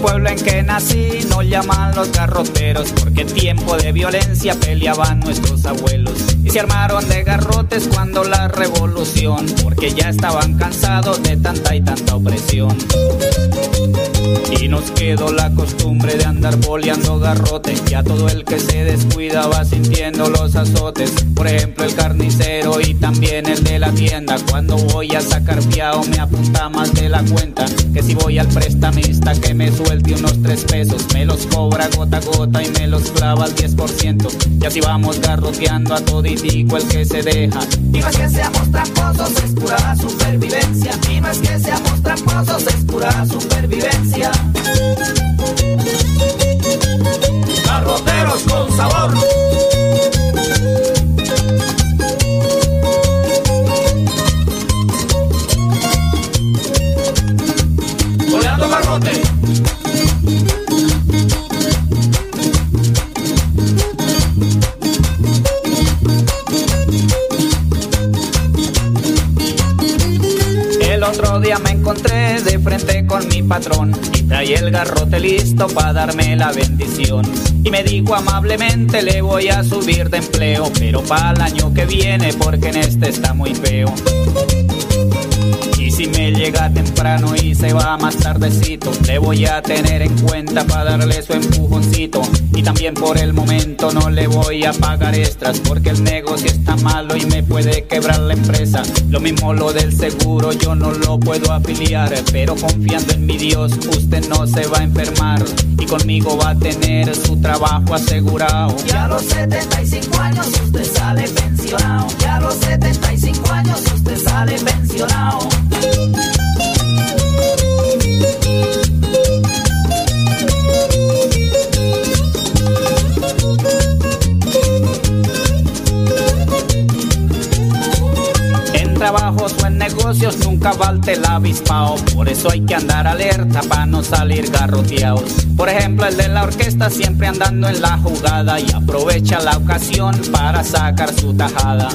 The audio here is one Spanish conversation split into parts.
Pueblo en que nací nos llaman los garroteros porque tiempo de violencia peleaban nuestros abuelos y se armaron de garrotes cuando la revolución porque ya estaban cansados de tanta y tanta opresión. Y nos quedó la costumbre de andar boleando garrotes. Ya todo el que se descuida va sintiendo los azotes. Por ejemplo, el carnicero y también el de la tienda. Cuando voy a sacar fiao me apunta más de la cuenta. Que si voy al prestamista que me suelte unos tres pesos, me los cobra gota a gota y me los clava al 10%. Y así vamos garroteando a toditico el que se deja. Y no es que seamos tramposos, es pura supervivencia. Y no es que seamos tramposos, es pura supervivencia. Garroteros con sabor. Patrón y traía el garrote listo para darme la bendición. Y me dijo amablemente le voy a subir de empleo, pero para el año que viene porque en este está muy feo. Y si me llega temprano y se va más tardecito, le voy a tener en cuenta para darle su empujoncito. Y también por el momento no le voy a pagar extras porque el negocio está malo y me puede quebrar la empresa. Lo mismo lo del seguro, yo no lo puedo afiliar, pero confiando en mi Dios, usted no se va a enfermar y conmigo va a tener su trabajo asegurado. Ya a los 75 años usted sale pensionado. Por eso hay que andar alerta para no salir garroteados. Por ejemplo, el de la orquesta siempre andando en la jugada y aprovecha la ocasión para sacar su tajada.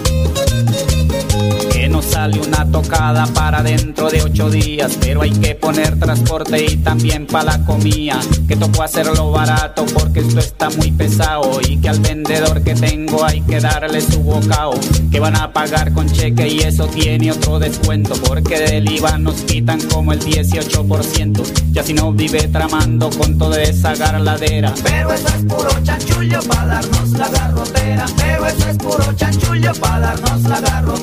Que no sale una tocada para dentro de ocho días, pero hay que poner transporte y también para la comida. Que tocó hacerlo barato porque esto está muy pesado y que al vendedor que tengo hay que darle su bocao. Que van a pagar con cheque y eso tiene otro descuento porque del IVA nos quitan como el 18%. Ya si no vive tramando con toda esa garladera. Pero eso es puro chanchullo para darnos la garrotera. Pero eso es puro chanchullo para darnos la garrotera.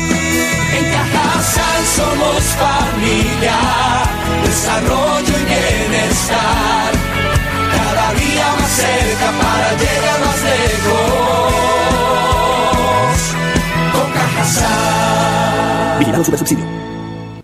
Somos familia, desarrollo y bienestar. Cada día más cerca para llegar más lejos. Con. Vigilado Supersubsidio.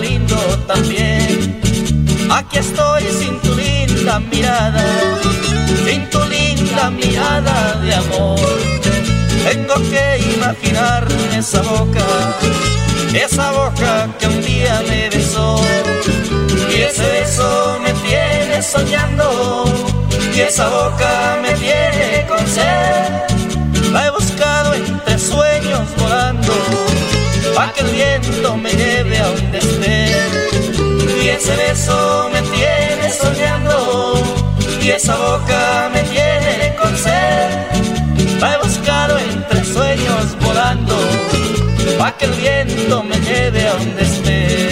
Lindo también. Aquí estoy sin tu linda mirada, sin tu linda mirada de amor. Tengo que imaginarme esa boca, esa boca que un día me besó. Y ese beso me tiene soñando, y esa boca me tiene con sed. Pa' que el viento me lleve a donde esté. Y ese beso me tiene soñando, y esa boca me tiene con sed. La he buscado entre sueños volando, pa' que el viento me lleve a donde esté.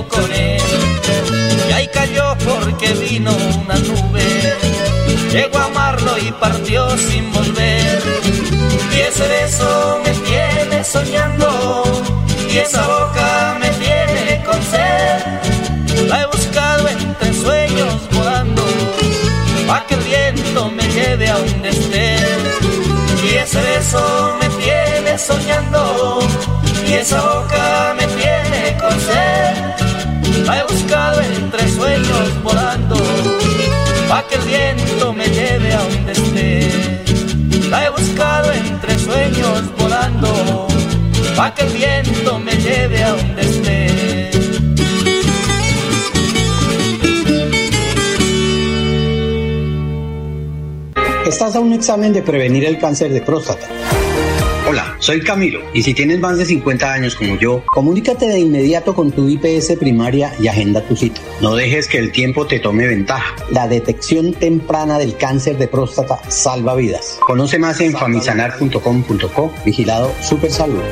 Con él. Y ahí cayó porque vino una nube, llegó a amarlo y partió sin volver. Y ese beso me tiene soñando y esa boca me tiene con sed. La he buscado entre sueños volando, pa' que el viento me lleve a donde esté. Y ese beso me tiene soñando y esa boca me tiene entre sueños volando, pa' que el viento me lleve a donde esté. La he buscado entre sueños volando, pa' que el viento me lleve a donde esté. Estás a un examen de prevenir el cáncer de próstata. Hola, soy Camilo y si tienes más de 50 años como yo, Comunícate de inmediato con tu IPS primaria y agenda tu cita. no dejes que el tiempo te tome ventaja. La detección temprana del cáncer de próstata salva vidas. Conoce más en famisanar.com.co. Vigilado Super Salud.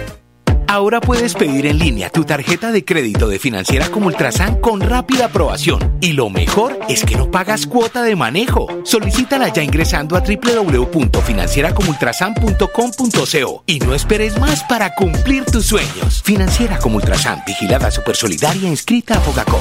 Ahora puedes pedir en línea tu tarjeta de crédito de financiera como Ultrasan con rápida aprobación. Y lo mejor es que no pagas cuota de manejo. Solicítala ya ingresando a www.financieracomultrasan.com.co y no esperes más para cumplir tus sueños. Financiera como Ultrasan, vigilada supersolidaria, inscrita a Fogacop.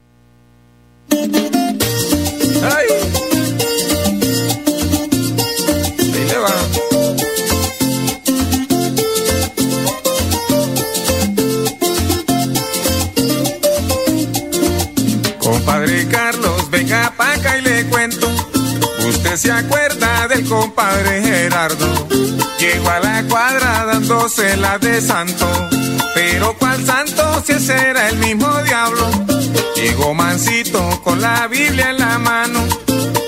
Se acuerda del compadre Gerardo. Llegó a la cuadra dándose la de santo. Pero cuál santo si ese era el mismo diablo. Llegó mansito con la Biblia en la mano.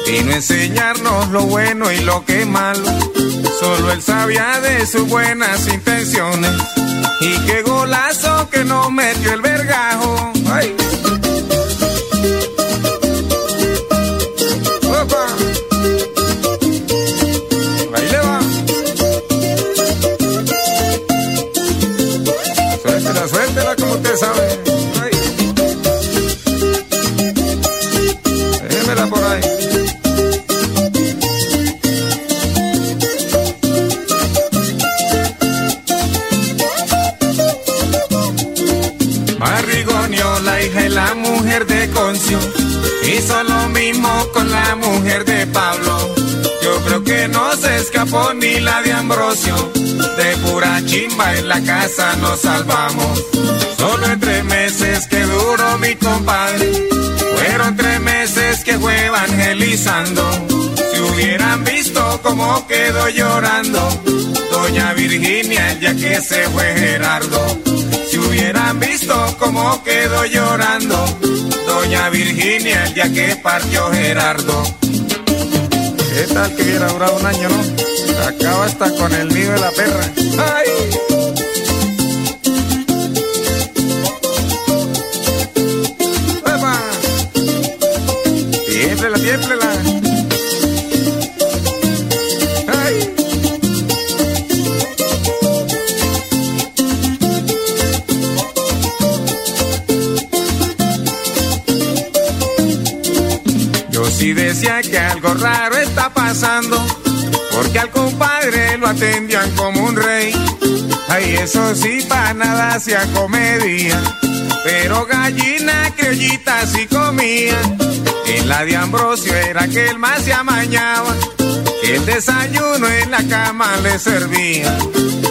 Vino a enseñarnos lo bueno y lo que es malo. Solo él sabía de sus buenas intenciones. Y qué golazo que no metió el vergajo. Escapó ni la de Ambrosio, de pura chimba en la casa nos salvamos. Solo en tres meses que duró mi compadre, fueron tres meses que fue evangelizando. Si hubieran visto cómo quedó llorando, doña Virginia día que se fue Gerardo. Si hubieran visto cómo quedó llorando, doña Virginia día que partió Gerardo. ¿Qué tal que hubiera durado un año, no? Acaba hasta con el nido de la perra. ¡Ay! Sí decía que algo raro está pasando, porque al compadre lo atendían como un rey. Ay, eso sí, para nada hacía comedia, pero gallina criollita sí comía. En la de Ambrosio era que el más se amañaba, que el desayuno en la cama le servía.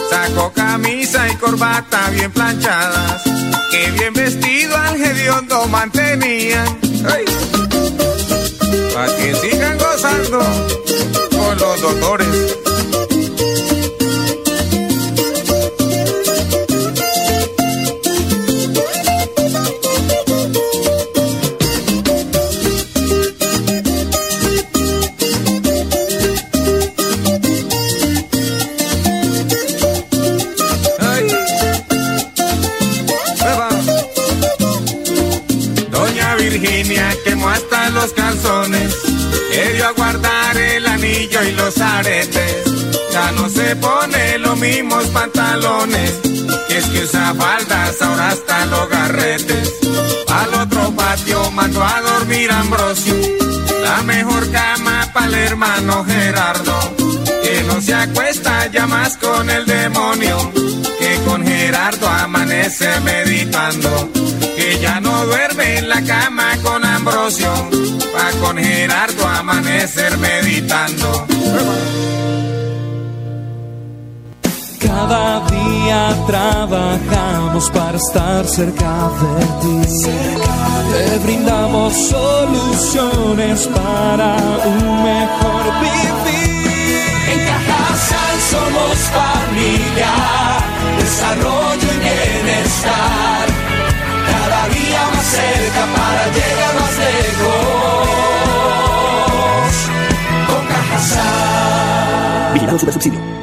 Sacó camisa y corbata bien planchadas, que bien vestido al hediondo mantenía. Ay para que sigan gozando con los doctores. Los calzones, le dio a guardar el anillo y los aretes. Ya no se pone los mismos pantalones, que es que usa faldas, ahora hasta los garretes. Al otro patio mandó a dormir Ambrosio, la mejor cama para el hermano Gerardo, que no se acuesta ya más con el demonio, Gerardo amanece meditando, que ya no duerme en la cama con Ambrosio, pa' con Gerardo amanecer meditando. Cada día trabajamos para estar cerca de ti. Te brindamos soluciones para un mejor vivir. Somos familia, desarrollo y bienestar. Cada día más cerca para llegar más lejos. Con. Vigilado Super Subsidio.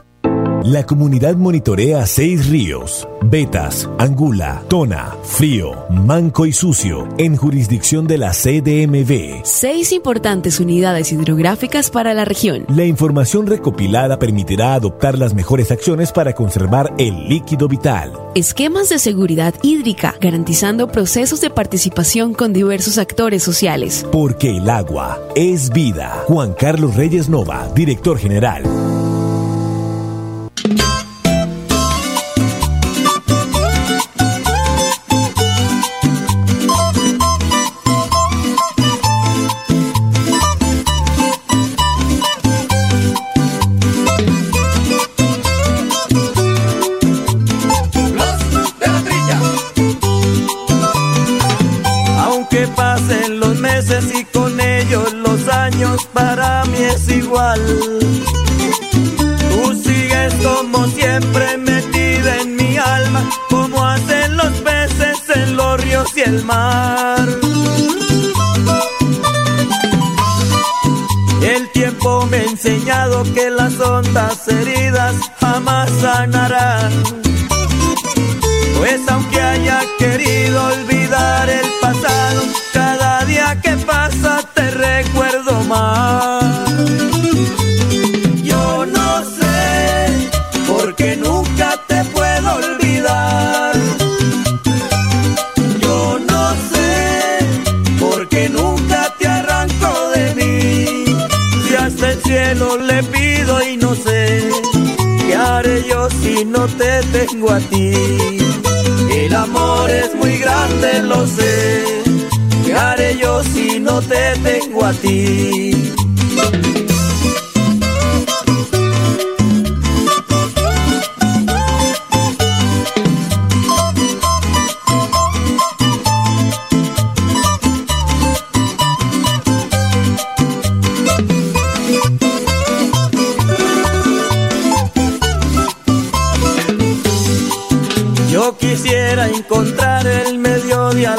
La comunidad monitorea seis ríos, Betas, Angula, Tona, Frío, Manco y Sucio, en jurisdicción de la CDMV. Seis importantes unidades hidrográficas para la región. La información recopilada permitirá adoptar las mejores acciones para conservar el líquido vital. Esquemas de seguridad hídrica, garantizando procesos de participación con diversos actores sociales. Porque el agua es vida. Juan Carlos Reyes Nova, director general. Aunque haya querido olvidar el pasado, cada día que pasa te recuerdo más. Yo no sé por qué nunca te puedo olvidar. Yo no sé por qué nunca te arranco de mí. Si hasta el cielo le pido y no sé qué haré yo si no te tengo a ti. Grande, lo sé. ¿Qué haré yo si no te tengo a ti?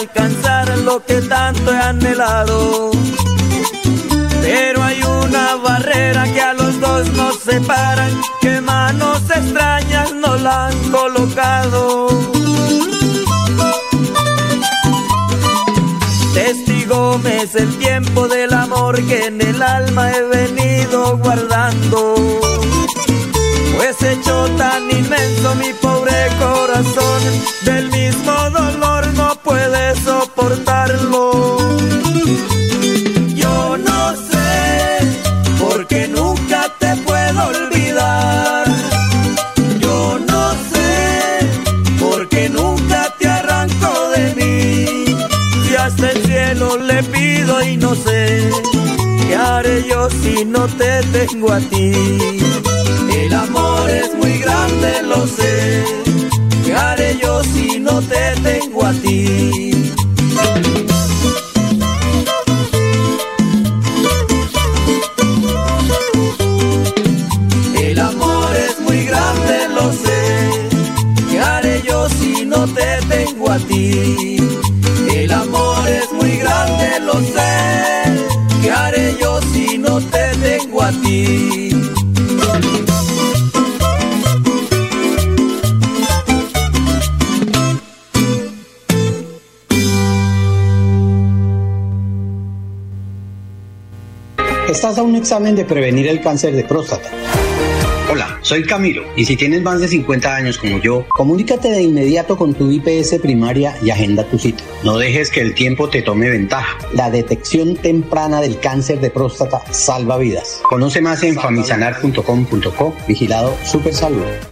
Alcanzar lo que tanto he anhelado. Pero hay una barrera que a los dos nos separan, que manos extrañas nos la han colocado. Testigo me es el tiempo del amor que en el alma he venido guardando. Pues hecho tan inmenso mi pobre corazón, del mismo dolor no puede soportarlo. Yo no sé por qué nunca te puedo olvidar. Yo no sé por qué nunca te arranco de mí. Si hasta el cielo le pido y no sé qué haré yo si no te tengo a ti. El amor es muy grande, lo sé. Estás a un examen de prevenir el cáncer de próstata. Hola, soy Camilo y si tienes más de 50 años como yo, Comunícate de inmediato con tu IPS primaria y agenda tu cita. no dejes que el tiempo te tome ventaja. La detección temprana del cáncer de próstata salva vidas. Conoce más en famisanar.com.co. Vigilado Super Salud.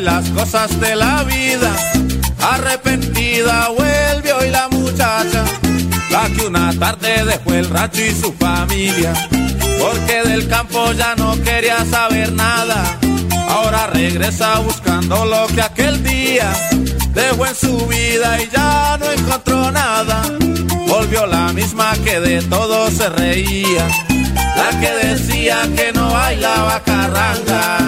Las cosas de la vida? Arrepentida vuelve hoy la muchacha, la que una tarde dejó el rancho y su familia porque del campo ya no quería saber nada. Ahora regresa buscando lo que aquel día dejó en su vida y ya no encontró nada. Volvió la misma que de todo se reía, la que decía que no bailaba carranga.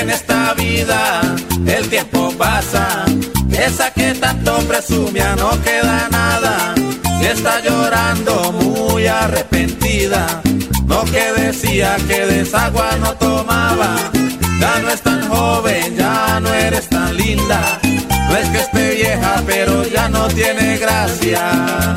En esta vida el tiempo pasa, esa que tanto presumía no queda nada, y está llorando muy arrepentida, no que decía que de esa agua no tomaba, ya no es tan joven, ya no eres tan linda, no es que esté vieja, pero ya no tiene gracia.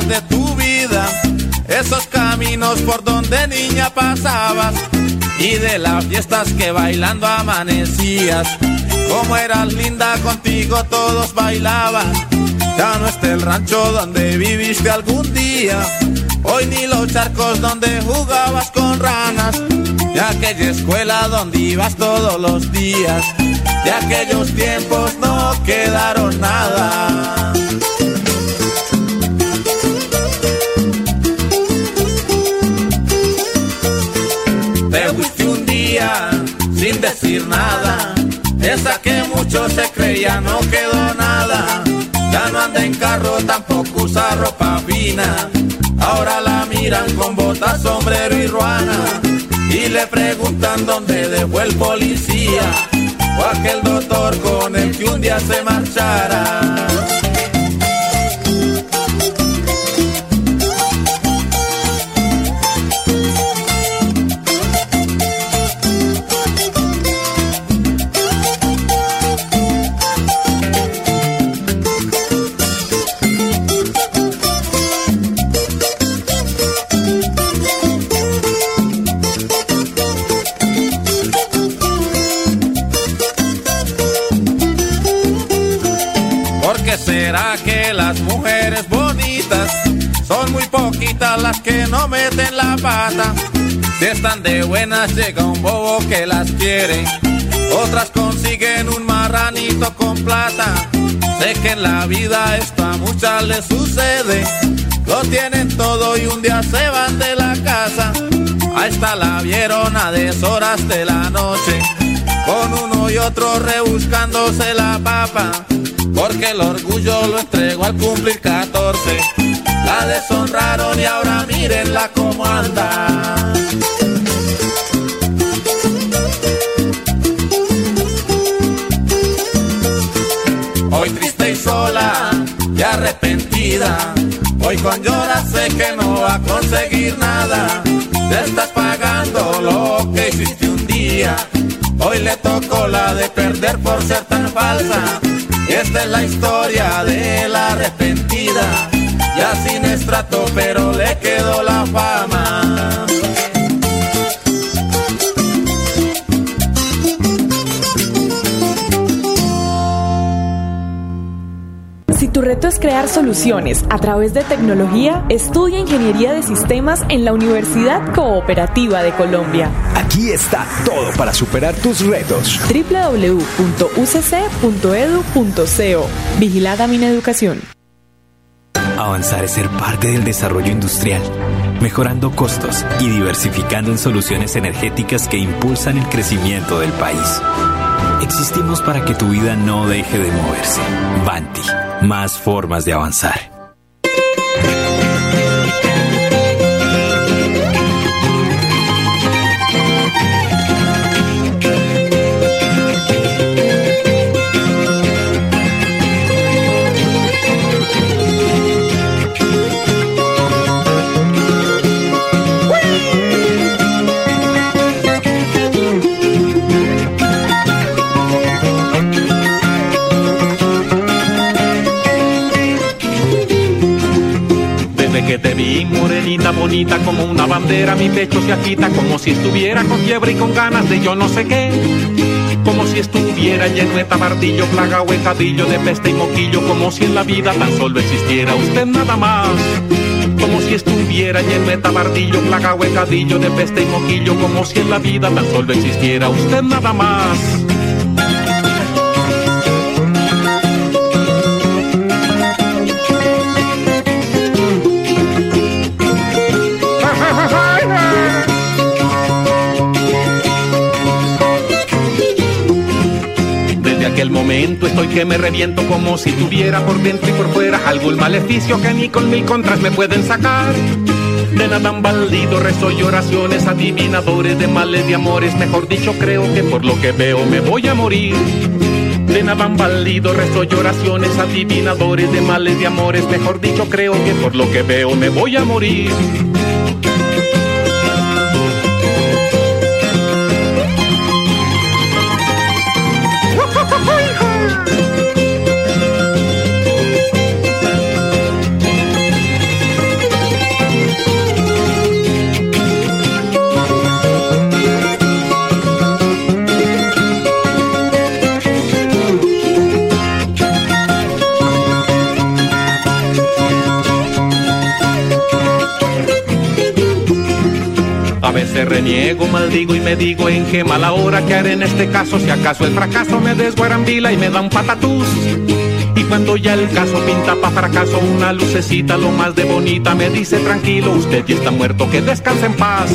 De tu vida, esos caminos por donde niña pasabas y de las fiestas que bailando amanecías. Como eras linda contigo todos bailaban. Ya no está el rancho donde viviste algún día. Hoy ni los charcos donde jugabas con ranas. De aquella escuela donde ibas todos los días. De aquellos tiempos no quedaron nada. Esa que muchos se creía no quedó nada. Ya no anda en carro, tampoco usa ropa fina. Ahora la miran con botas, sombrero y ruana. Y le preguntan dónde dejó el policía. O aquel doctor con el que un día se marchara. Están de buenas llega un bobo que las quiere, otras consiguen un marranito con plata. Sé que en la vida esto a muchas les sucede, lo tienen todo y un día se van de la casa. Ahí está la vieron a deshoras de la noche, con uno y otro rebuscándose la papa porque el orgullo lo entregó al cumplir 14. La deshonraron y ahora mírenla cómo anda. Hoy con llora sé que no va a conseguir nada. Te estás pagando lo que hiciste un día. Hoy le tocó la de perder por ser tan falsa. Y esta es la historia de la arrepentida. Ya sin estrato, pero le quedó la fama. Es crear soluciones a través de tecnología, estudia Ingeniería de Sistemas en la Universidad Cooperativa de Colombia. Aquí está todo para superar tus retos. www.ucc.edu.co Vigilada Mineducación. Avanzar es ser parte del desarrollo industrial, mejorando costos y diversificando en soluciones energéticas que impulsan el crecimiento del país. Existimos para que tu vida no deje de moverse. Banti, más formas de avanzar. Bonita, bonita como una bandera, mi pecho se agita como si estuviera con fiebre y con ganas de yo no sé qué. Como si estuviera lleno de tabardillo, plaga o de peste y moquillo, como si en la vida tan solo existiera usted nada más. Como si estuviera lleno de tabardillo, plaga o de peste y moquillo, como si en la vida tan solo existiera usted nada más. Momento estoy que me reviento como si tuviera por dentro y por fuera algún maleficio que ni con mil contras me pueden sacar. De nada han valido rezo y oraciones adivinadores de males de amores, mejor dicho creo que por lo que veo me voy a morir. De nada han valido rezo y oraciones adivinadores de males de amores, mejor dicho creo que por lo que veo me voy a morir. Veces reniego, maldigo y me digo en qué mala hora que haré en este caso si acaso el fracaso me desguarambila y me da un patatús. Y cuando ya el caso pinta pa' fracaso una lucecita lo más de bonita me dice tranquilo, usted ya está muerto, que descanse en paz.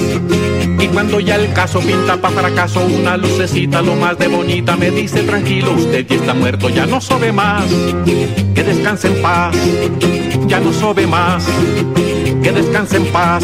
Y cuando ya el caso pinta pa' fracaso una lucecita lo más de bonita me dice tranquilo, usted ya está muerto, ya no sobe más. Que descanse en paz, ya no sobe más. Que descanse en paz.